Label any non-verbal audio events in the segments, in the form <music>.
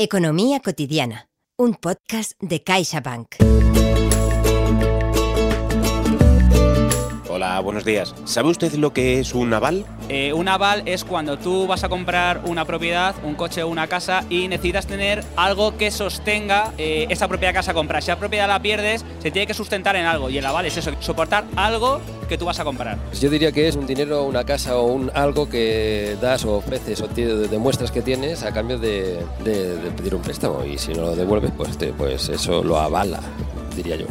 Economía cotidiana, un podcast de CaixaBank. Hola, buenos días. ¿Sabe usted lo que es un aval? Eh, un aval es cuando tú vas a comprar una propiedad, un coche o una casa y necesitas tener algo que sostenga eh, esa propia casa comprar. Si la propiedad la pierdes, se tiene que sustentar en algo y el aval es eso, soportar algo que tú vas a comprar. Pues yo diría que es un dinero, una casa o un algo que das o ofreces o demuestras que tienes a cambio de, de, pedir un préstamo y si no lo devuelves, pues, pues eso lo avala, diría yo.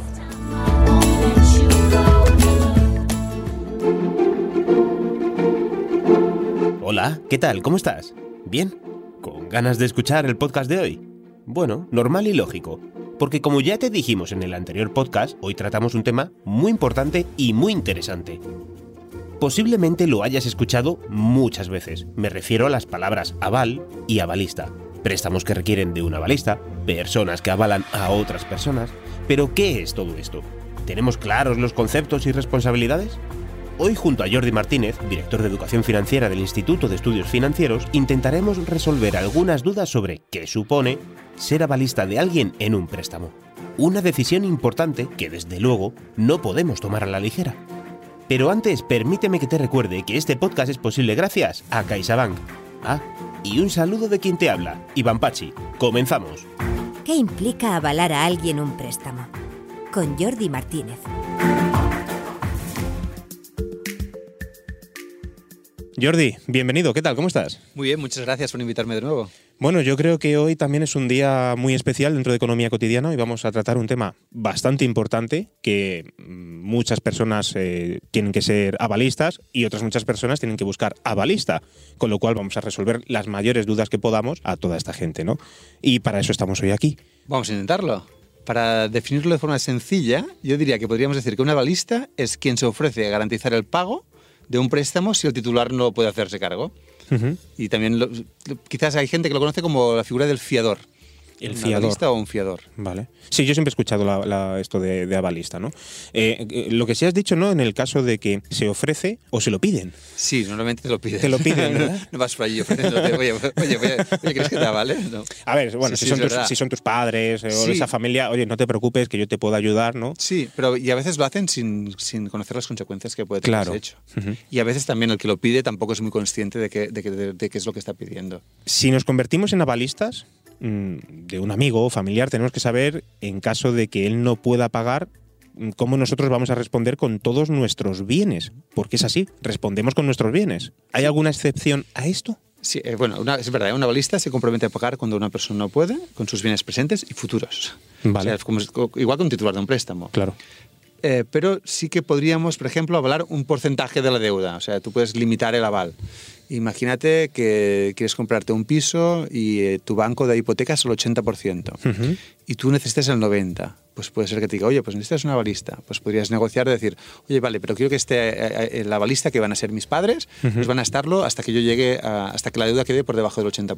Hola, ¿qué tal? ¿Cómo estás? ¿Bien? ¿Con ganas de escuchar el podcast de hoy? Bueno, normal y lógico, porque como ya te dijimos en el anterior podcast, hoy tratamos un tema muy importante y muy interesante. Posiblemente lo hayas escuchado muchas veces, me refiero a las palabras aval y avalista, préstamos que requieren de un avalista, personas que avalan a otras personas, pero ¿qué es todo esto? ¿Tenemos claros los conceptos y responsabilidades? Hoy junto a Jordi Martínez, director de Educación Financiera del Instituto de Estudios Financieros, intentaremos resolver algunas dudas sobre qué supone ser avalista de alguien en un préstamo. Una decisión importante que desde luego no podemos tomar a la ligera. Pero antes permíteme que te recuerde que este podcast es posible gracias a CaixaBank. Ah, y un saludo de quien te habla, Iván Pachi. Comenzamos. ¿Qué implica avalar a alguien un préstamo? Con Jordi Martínez. Jordi, bienvenido, ¿qué tal? ¿Cómo estás? Muy bien, muchas gracias por invitarme de nuevo. Bueno, yo creo que hoy también es un día muy especial dentro de Economía Cotidiana y vamos a tratar un tema bastante importante que mm, muchas personas eh, tienen que ser avalistas y otras muchas personas tienen que buscar avalista, con lo cual vamos a resolver las mayores dudas que podamos a toda esta gente, ¿no? Y para eso estamos hoy aquí. Vamos a intentarlo. Para definirlo de forma sencilla, yo diría que podríamos decir que un avalista es quien se ofrece a garantizar el pago de un préstamo si el titular no puede hacerse cargo. Y también quizás hay gente que lo conoce como la figura del fiador. El fiador. o un fiador. Vale. Sí, yo siempre he escuchado esto de, avalista, ¿no? Eh, eh, lo que sí has dicho, ¿no? En el caso de que se ofrece o se lo piden. Sí, normalmente te lo piden. Te lo piden, ¿verdad? <laughs> no, vas por allí ofreciéndote, oye, oye, oye, ¿crees que te avale? No. A ver, bueno, si, son tus, si, son tus, padres o esa familia, oye, no te preocupes, que yo te puedo ayudar, ¿no? Sí, pero y a veces lo hacen sin, sin conocer las consecuencias que puede tener ese hecho. Y a veces también el que lo pide tampoco es muy consciente de qué de, de qué es lo que está pidiendo. Si nos convertimos en avalistas, de un amigo o familiar, tenemos que saber, en caso de que él no pueda pagar, mm, cómo nosotros vamos a responder con todos nuestros bienes. Porque es así, respondemos con nuestros bienes. ¿Hay alguna excepción a esto? Sí, eh, bueno, es verdad, una balista se compromete a pagar cuando una persona no puede, con sus bienes presentes y futuros. Vale. igual que un titular de un préstamo. Claro. Eh, pero sí que podríamos, por ejemplo, avalar un porcentaje de la deuda. O sea, tú puedes limitar el aval. Imagínate que quieres comprarte un piso y eh, tu banco de hipoteca es el 80% y tú necesitas el 90%. Pues puede ser que te diga, oye, pues necesitas una balista. Pues podrías negociar y decir, oye, vale, pero quiero que esté eh, la balista, que van a ser mis padres, pues van a estarlo hasta que yo llegue, hasta que la deuda quede por debajo del 80%.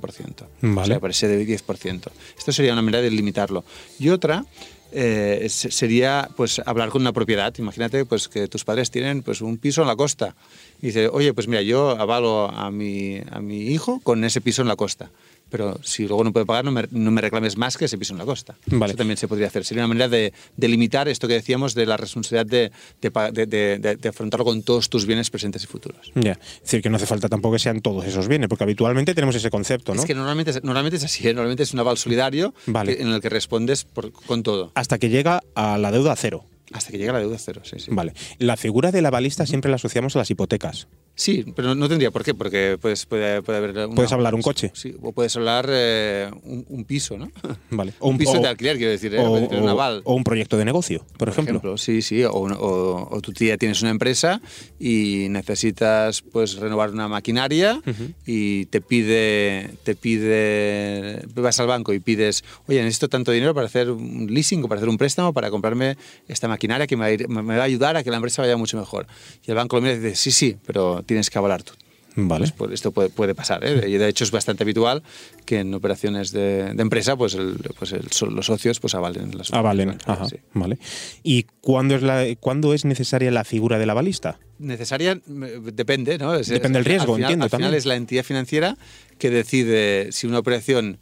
Vale. O sea, por ese de 10%. Esto sería una manera de limitarlo. Y otra eh, sería pues hablar con una propiedad. Imagínate pues que tus padres tienen pues un piso en la costa. Y dice, oye, pues mira, yo avalo a mi, a mi hijo con ese piso en la costa pero si luego no puede pagar, no me, reclames más que ese piso en la costa. Eso también se podría hacer. Sería una manera de, limitar esto que decíamos de la responsabilidad de, afrontarlo con todos tus bienes presentes y futuros. Ya, es decir, que no hace falta tampoco que sean todos esos bienes, porque habitualmente tenemos ese concepto, ¿no? Es que normalmente, normalmente es así, ¿eh? normalmente es un aval solidario en el que respondes con todo. Hasta que llega a la deuda a cero. Hasta que llega la deuda a cero, sí, sí. Vale. La figura del avalista siempre la asociamos a las hipotecas. Sí, pero no tendría por qué, porque puedes, puede, puede haber... puedes hablar un coche. Sí, o puedes hablar eh, un, piso, ¿no? <laughs> Vale. O un, piso de alquiler, quiero decir, ¿eh? o, un aval. O un proyecto de negocio, por, ejemplo. Sí, sí, o, o, tu tía tienes una empresa y necesitas pues renovar una maquinaria y te pide, te pide, vas al banco y pides, oye, necesito tanto dinero para hacer un leasing o para hacer un préstamo para comprarme esta maquinaria que me va a, ayudar a que la empresa vaya mucho mejor. Y el banco lo mira y dice, sí, sí, pero tienes que avalar tú. Vale. Pues, esto puede, puede pasar. ¿eh? Y de hecho es bastante habitual que en operaciones de, de empresa pues, el, pues el, los socios pues avalen las Avalen, ajá, vale. ¿Y cuándo es, la, cuándo es necesaria la figura de la balista? Necesaria depende, ¿no? depende del riesgo, al entiendo. Al final es la entidad financiera que decide si una operación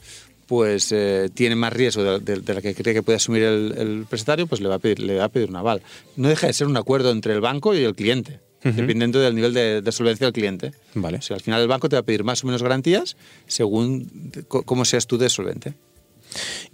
pues eh, tiene más riesgo de, de- de la que cree que puede asumir el, el prestatario, pues le va, a pedir, le va a pedir un aval. No deja de ser un acuerdo entre el banco y el cliente, dependiendo del nivel de, de solvencia del cliente. Vale. O sea, al final el banco te va a pedir más o menos garantías según cómo seas tú de solvente.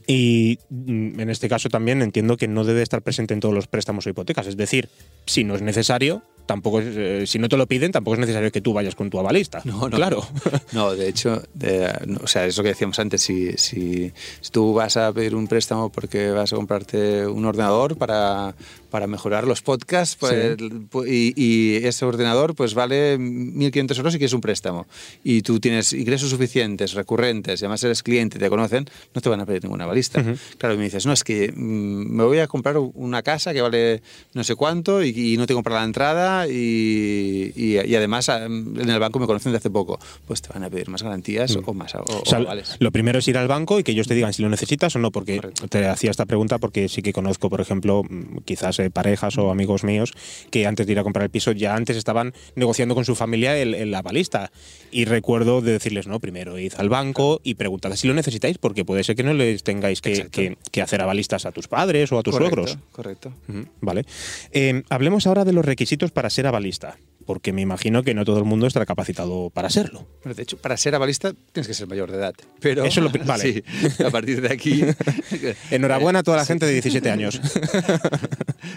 Y mm, en este caso también entiendo que no debe estar presente en todos los préstamos o hipotecas. Es decir, si no es necesario, tampoco es, eh, si no te lo piden, tampoco es necesario que tú vayas con tu avalista. No, no. Claro. <laughs> No, de hecho, de- no, o sea, es lo que decíamos antes, si, si, si tú vas a pedir un préstamo porque vas a comprarte un ordenador para, para mejorar los podcasts pues, pu- y, y ese ordenador pues vale 1.500 euros y quieres un préstamo y tú tienes ingresos suficientes, recurrentes, y además eres cliente y te conocen, no te van a pedir ninguna balista. Claro, y me dices, no, es que mm, me voy a comprar una casa que vale no sé cuánto y, y no tengo para la entrada y, y- y además ah, en el banco me conocen de hace poco. Pues te van a pedir más garantías o más o, sea, avales. lo primero es ir al banco y que ellos te digan si lo necesitas o no, porque Correcto. te hacía esta pregunta porque sí que conozco, por ejemplo, mm, quizás eh, parejas o amigos míos que antes de ir a comprar el piso ya antes estaban negociando con su familia el, el avalista. Y recuerdo de decirles, no, primero id al banco y preguntad si lo necesitáis, porque puede ser que no les tengáis que, que- que hacer avalistas a tus padres o a tus Correcto, suegros. Correcto. Vale. Eh, hablemos ahora de los requisitos para ser avalista, porque me imagino que no todo el mundo estará capacitado para serlo. De hecho, para ser avalista tienes que ser mayor de edad. Pero, Eso es lo <laughs> vale. sí, a partir de aquí... <laughs> Enhorabuena a toda la gente de 17 años. <laughs>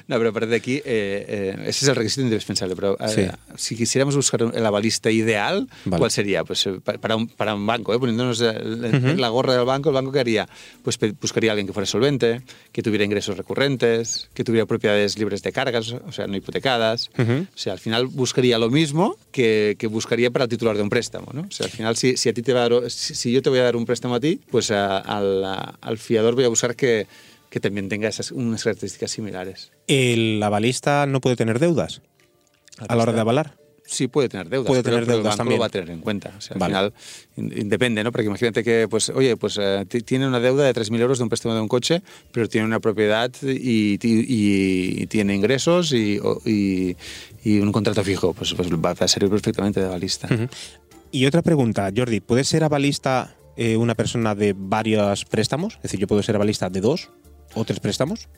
No, pero a partir de aquí, eh, eh, ese es el requisito indispensable. Pero eh, Sí. si quisiéramos buscar el avalista ideal, Vale. ¿cuál sería? Pues eh, pa- para un, para un banco, eh, poniéndonos la gorra del banco, ¿el banco qué haría? Pues buscaría a alguien que fuera solvente, que tuviera ingresos recurrentes, que tuviera propiedades libres de cargas, o sea, no hipotecadas. Ujú. O sea, al final buscaría lo mismo que, que buscaría para el titular de un préstamo, ¿no? O sea, al final, si, si a ti te va a dar, si, si yo te voy a dar un préstamo a ti, pues a- al fiador voy a buscar que, que también tenga esas, unas características similares. ¿El avalista no puede tener deudas a la hora de avalar? Sí, puede tener deudas. Puede pero- tener pero el deudas banco también. lo va a tener en cuenta. O sea, al final in- in- depende, ¿no? Porque imagínate que, pues, oye, pues eh, ti- tiene una deuda de 3.000 euros de un préstamo de un coche, pero tiene una propiedad y, ti- y- y tiene ingresos y, o- y- y un contrato fijo. Pues, pues va a servir perfectamente de avalista. Y otra pregunta, Jordi, ¿puede ser avalista eh, una persona de varios préstamos? Es decir, yo puedo ser avalista de dos o tres préstamos.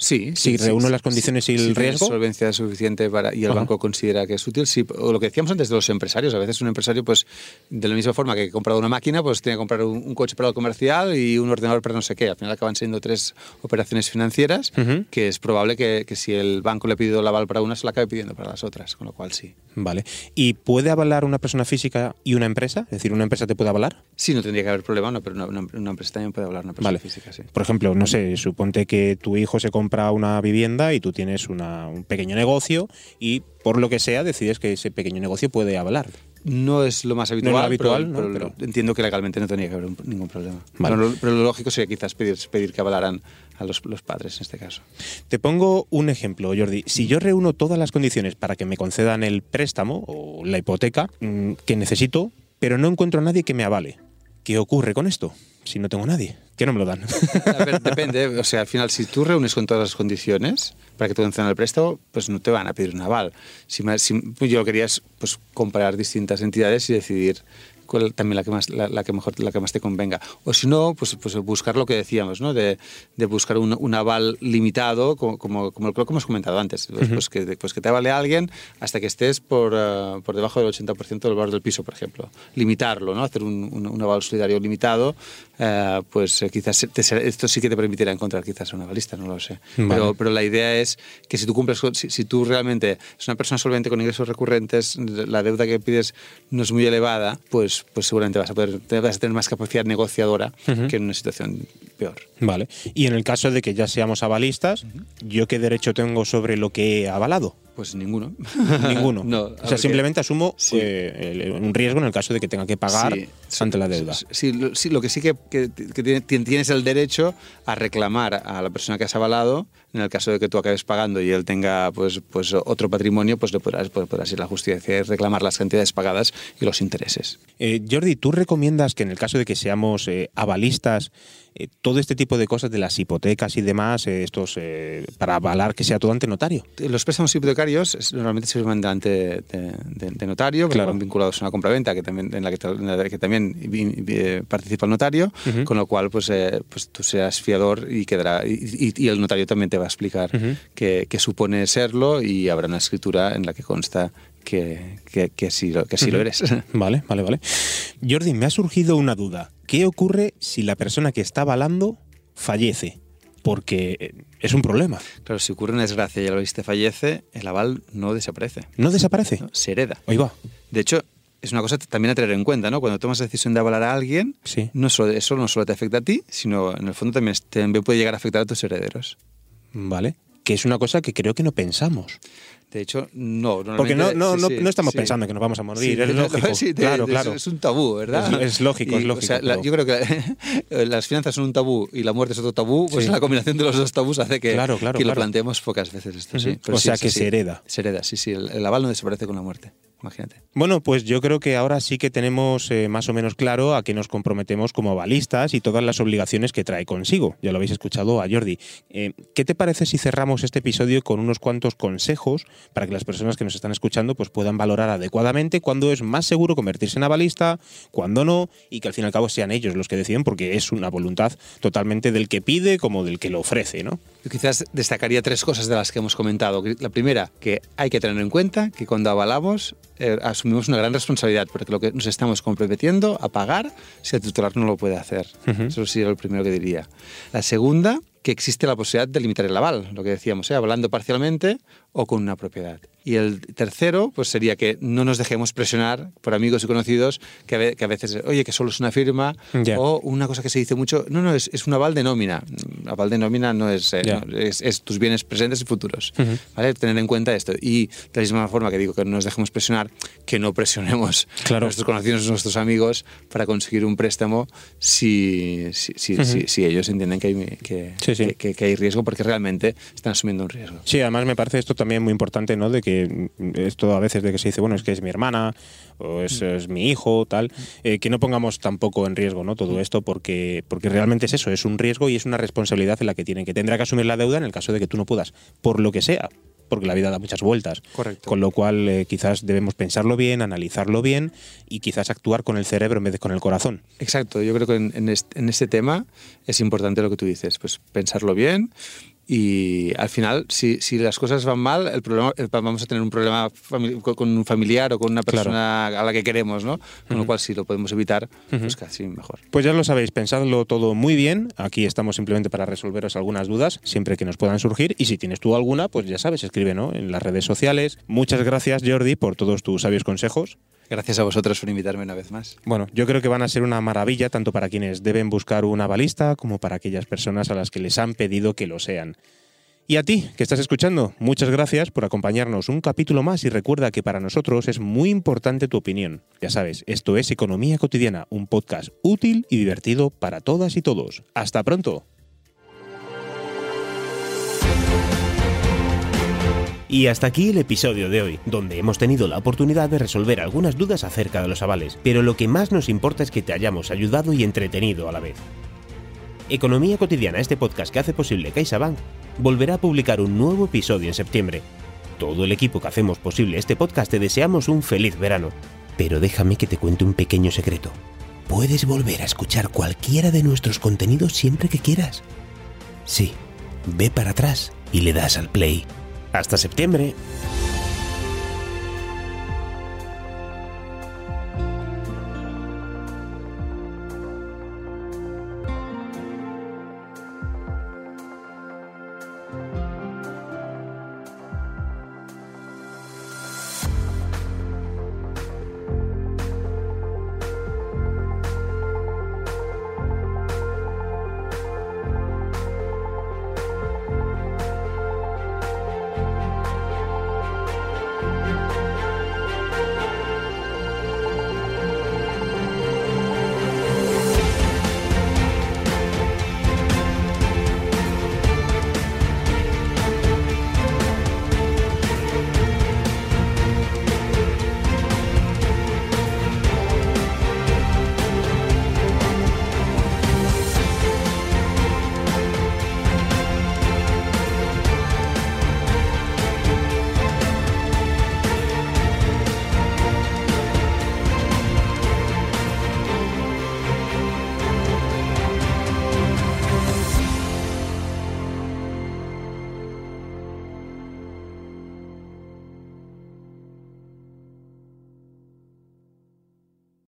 Sí, Si reúno las condiciones y el si riesgo. solvencia suficiente para, y el Ajá. banco considera que es útil, sí. O lo que decíamos antes de los empresarios, a veces un empresario, pues de la misma forma que ha comprado una máquina, pues tiene que comprar un, un coche para el comercial y un ordenador para no sé qué. Al final acaban siendo tres operaciones financieras Ujú. que es probable que, que si el banco le ha pedido el aval para una, se la acabe pidiendo para las otras, con lo cual sí. Vale. ¿Y puede avalar una persona física y una empresa? Es decir, ¿una empresa te puede avalar? Sí, no tendría que haber problema, no, pero una, una- una empresa también puede hablar, una persona Vale. física, sí. Por ejemplo, no sé, suponte que tu hijo se compra una vivienda y tú tienes una- un pequeño negocio y por lo que sea decides que ese pequeño negocio puede avalar. No es lo más habitual, lo habitual, pero, ¿no? pero Pero- entiendo que legalmente no tendría que haber un- ningún problema. Vale. Pero, lo, pero lo lógico sería quizás pedir, pedir que avalaran a los, los padres en este caso. Te pongo un ejemplo, Jordi. Si yo reúno todas las condiciones para que me concedan el préstamo o la hipoteca mm, que necesito, pero no encuentro a nadie que me avale, ¿qué ocurre con esto? Si no tengo nadie, que no me lo dan. A ver, <laughs> depende. O sea, al final, si tú reúnes con todas las condiciones para que te concedan el préstamo, pues no te van a pedir un aval. Si, me- si- yo quería es pues, comparar distintas entidades y decidir cuál también la que más la, la que mejor la que más te convenga. O si no pues pues buscar lo que decíamos no de, de buscar un, un aval limitado como, como, como lo que hemos comentado antes. Pues, pues que pues que te avale alguien hasta que estés por, eh, por debajo del 80% del valor del piso por ejemplo. Limitarlo no hacer un, un, un aval solidario limitado eh, pues eh, quizás te esto sí que te permitirá encontrar quizás un avalista no lo sé. Vale. pero pero la idea es que si tú cumples con- si, si tú realmente es una persona solvente con ingresos recurrentes la deuda que pides no es muy elevada pues pues seguramente vas a poder vas a tener más capacidad negociadora que en una situación peor Vale. Y en el caso de que ya seamos avalistas, ¿yo qué derecho tengo sobre lo que he avalado? Pues ninguno <laughs> Ninguno. no o sea, porque- simplemente asumo Sí. eh, un riesgo en el caso de que tenga que pagar Sí, ante la deuda. Sí, lo, sí, lo que sí que, que- que tiene- tien- tienes el derecho a reclamar a la persona que has avalado, en el caso de que tú acabes pagando y él tenga pues, pues otro patrimonio, pues le podrás, pues, podrás ir a la justicia y reclamar las cantidades pagadas y los intereses. Eh, Jordi, ¿tú recomiendas que en el caso de que seamos eh, avalistas, eh, todo este tipo de cosas de las hipotecas y demás, eh, estos eh, para avalar que sea todo ante notario? Los préstamos hipotecarios normalmente se delante de, de- de notario, Claro. van vinculados a una compraventa que también, en, la que, en la que también vi- participa el notario, con lo cual pues, eh, pues tú serás fiador y quedará y, y- y el notario también te va a explicar Ujú. qué qué supone serlo y habrá una escritura en la que consta que, que, que sí, lo, que sí lo eres. <laughs> Vale, vale, vale. Jordi, me ha surgido una duda. ¿Qué ocurre si la persona que está avalando fallece? Porque eh, es un problema. Claro, si ocurre una desgracia y el avalista fallece, el aval no desaparece, ¿No desaparece? ¿no? se hereda. Ahí va. De hecho, es una cosa también a tener en cuenta, ¿no? Cuando tomas la decisión de avalar a alguien, Sí. no solo, eso no solo te afecta a ti, sino en el fondo también, también puede llegar a afectar a tus herederos. Vale. Que es una cosa que creo que no pensamos. De hecho, no. Porque no, no, sí, no, no estamos sí. pensando que nos vamos a morir, es lógico. <laughs> de- claro, de- claro. Es un tabú, ¿verdad? Es- es lógico, es o lógico, sea, la- pero- yo creo que <laughs> las finanzas son un tabú y la muerte es otro tabú, pues la combinación de los dos tabús hace que, Claro, claro, que lo planteemos pocas veces esto. Pero O sea que se hereda. Se hereda, sí, sí. El, el aval no desaparece con la muerte, imagínate. Bueno, pues yo creo que ahora sí que tenemos eh, más o menos claro a qué nos comprometemos como avalistas y todas las obligaciones que trae consigo. Ya lo habéis escuchado a Jordi. Eh, ¿Qué te parece si cerramos este episodio con unos cuantos consejos para que las personas que nos están escuchando pues, puedan valorar adecuadamente cuándo es más seguro convertirse en avalista, cuándo no, y que al fin y al cabo sean ellos los que deciden, porque es una voluntad totalmente del que pide como del que lo ofrece, ¿no? Yo quizás destacaría tres cosas de las que hemos comentado. La primera, que hay que tener en cuenta que cuando avalamos eh, asumimos una gran responsabilidad, porque lo que nos estamos comprometiendo a pagar si el titular no lo puede hacer. Ujú. Eso sería lo primero que diría. La segunda, que existe la posibilidad de limitar el aval, lo que decíamos, ¿eh? avalando parcialmente o con una propiedad. Y el tercero, pues sería que no nos dejemos presionar por amigos y conocidos que a, ve- que a veces, oye, que solo es una firma, Ya. o una cosa que se dice mucho, no, no, es, es un aval de nómina. Aval de nómina no es, eh, Ya. no, es, es tus bienes presentes y futuros. Ujú. ¿vale? Tener en cuenta esto. Y de la misma forma que digo que no nos dejemos presionar, que no presionemos Claro. a nuestros conocidos, a nuestros amigos para conseguir un préstamo si, si, si, Ujú. si- si ellos entienden que hay, que, Sí, sí. que- que hay riesgo, porque realmente están asumiendo un riesgo. Sí, además me parece esto también muy importante, ¿no? De que mm, esto a veces de que se dice, bueno, es que es mi hermana o es, es mi hijo, tal, eh, que no pongamos tampoco en riesgo, ¿no? Todo esto porque, porque realmente es eso, es un riesgo y es una responsabilidad en la que tienen que tendrá que asumir la deuda en el caso de que tú no puedas, por lo que sea, porque la vida da muchas vueltas. Correcto. Con lo cual eh, quizás debemos pensarlo bien, analizarlo bien y quizás actuar con el cerebro en vez de con el corazón. Exacto, yo creo que en, en este, en este tema es importante lo que tú dices, pues pensarlo bien y al final, si, si las cosas van mal, el problema, el- vamos a tener un problema con un familiar o con una Claro. persona a la que queremos, ¿no? Con lo cual, si lo podemos evitar, pues casi mejor. Pues ya lo sabéis, pensadlo todo muy bien. Aquí estamos simplemente para resolveros algunas dudas, siempre que nos puedan surgir. Y si tienes tú alguna, pues ya sabes, escribe ¿no? en las redes sociales. Muchas gracias, Jordi, por todos tus sabios consejos. Gracias a vosotros por invitarme una vez más. Bueno, yo creo que van a ser una maravilla tanto para quienes deben buscar una balista como para aquellas personas a las que les han pedido que lo sean. Y a ti, que estás escuchando, muchas gracias por acompañarnos un capítulo más y recuerda que para nosotros es muy importante tu opinión. Ya sabes, esto es Economía Cotidiana, un podcast útil y divertido para todas y todos. Hasta pronto. Y hasta aquí el episodio de hoy, donde hemos tenido la oportunidad de resolver algunas dudas acerca de los avales, pero lo que más nos importa es que te hayamos ayudado y entretenido a la vez. Economía Cotidiana, este podcast que hace posible CaixaBank, volverá a publicar un nuevo episodio en septiembre. Todo el equipo que hacemos posible este podcast te deseamos un feliz verano. Pero déjame que te cuente un pequeño secreto. Puedes volver a escuchar cualquiera de nuestros contenidos siempre que quieras. Sí, ve para atrás y le das al play. Hasta septiembre.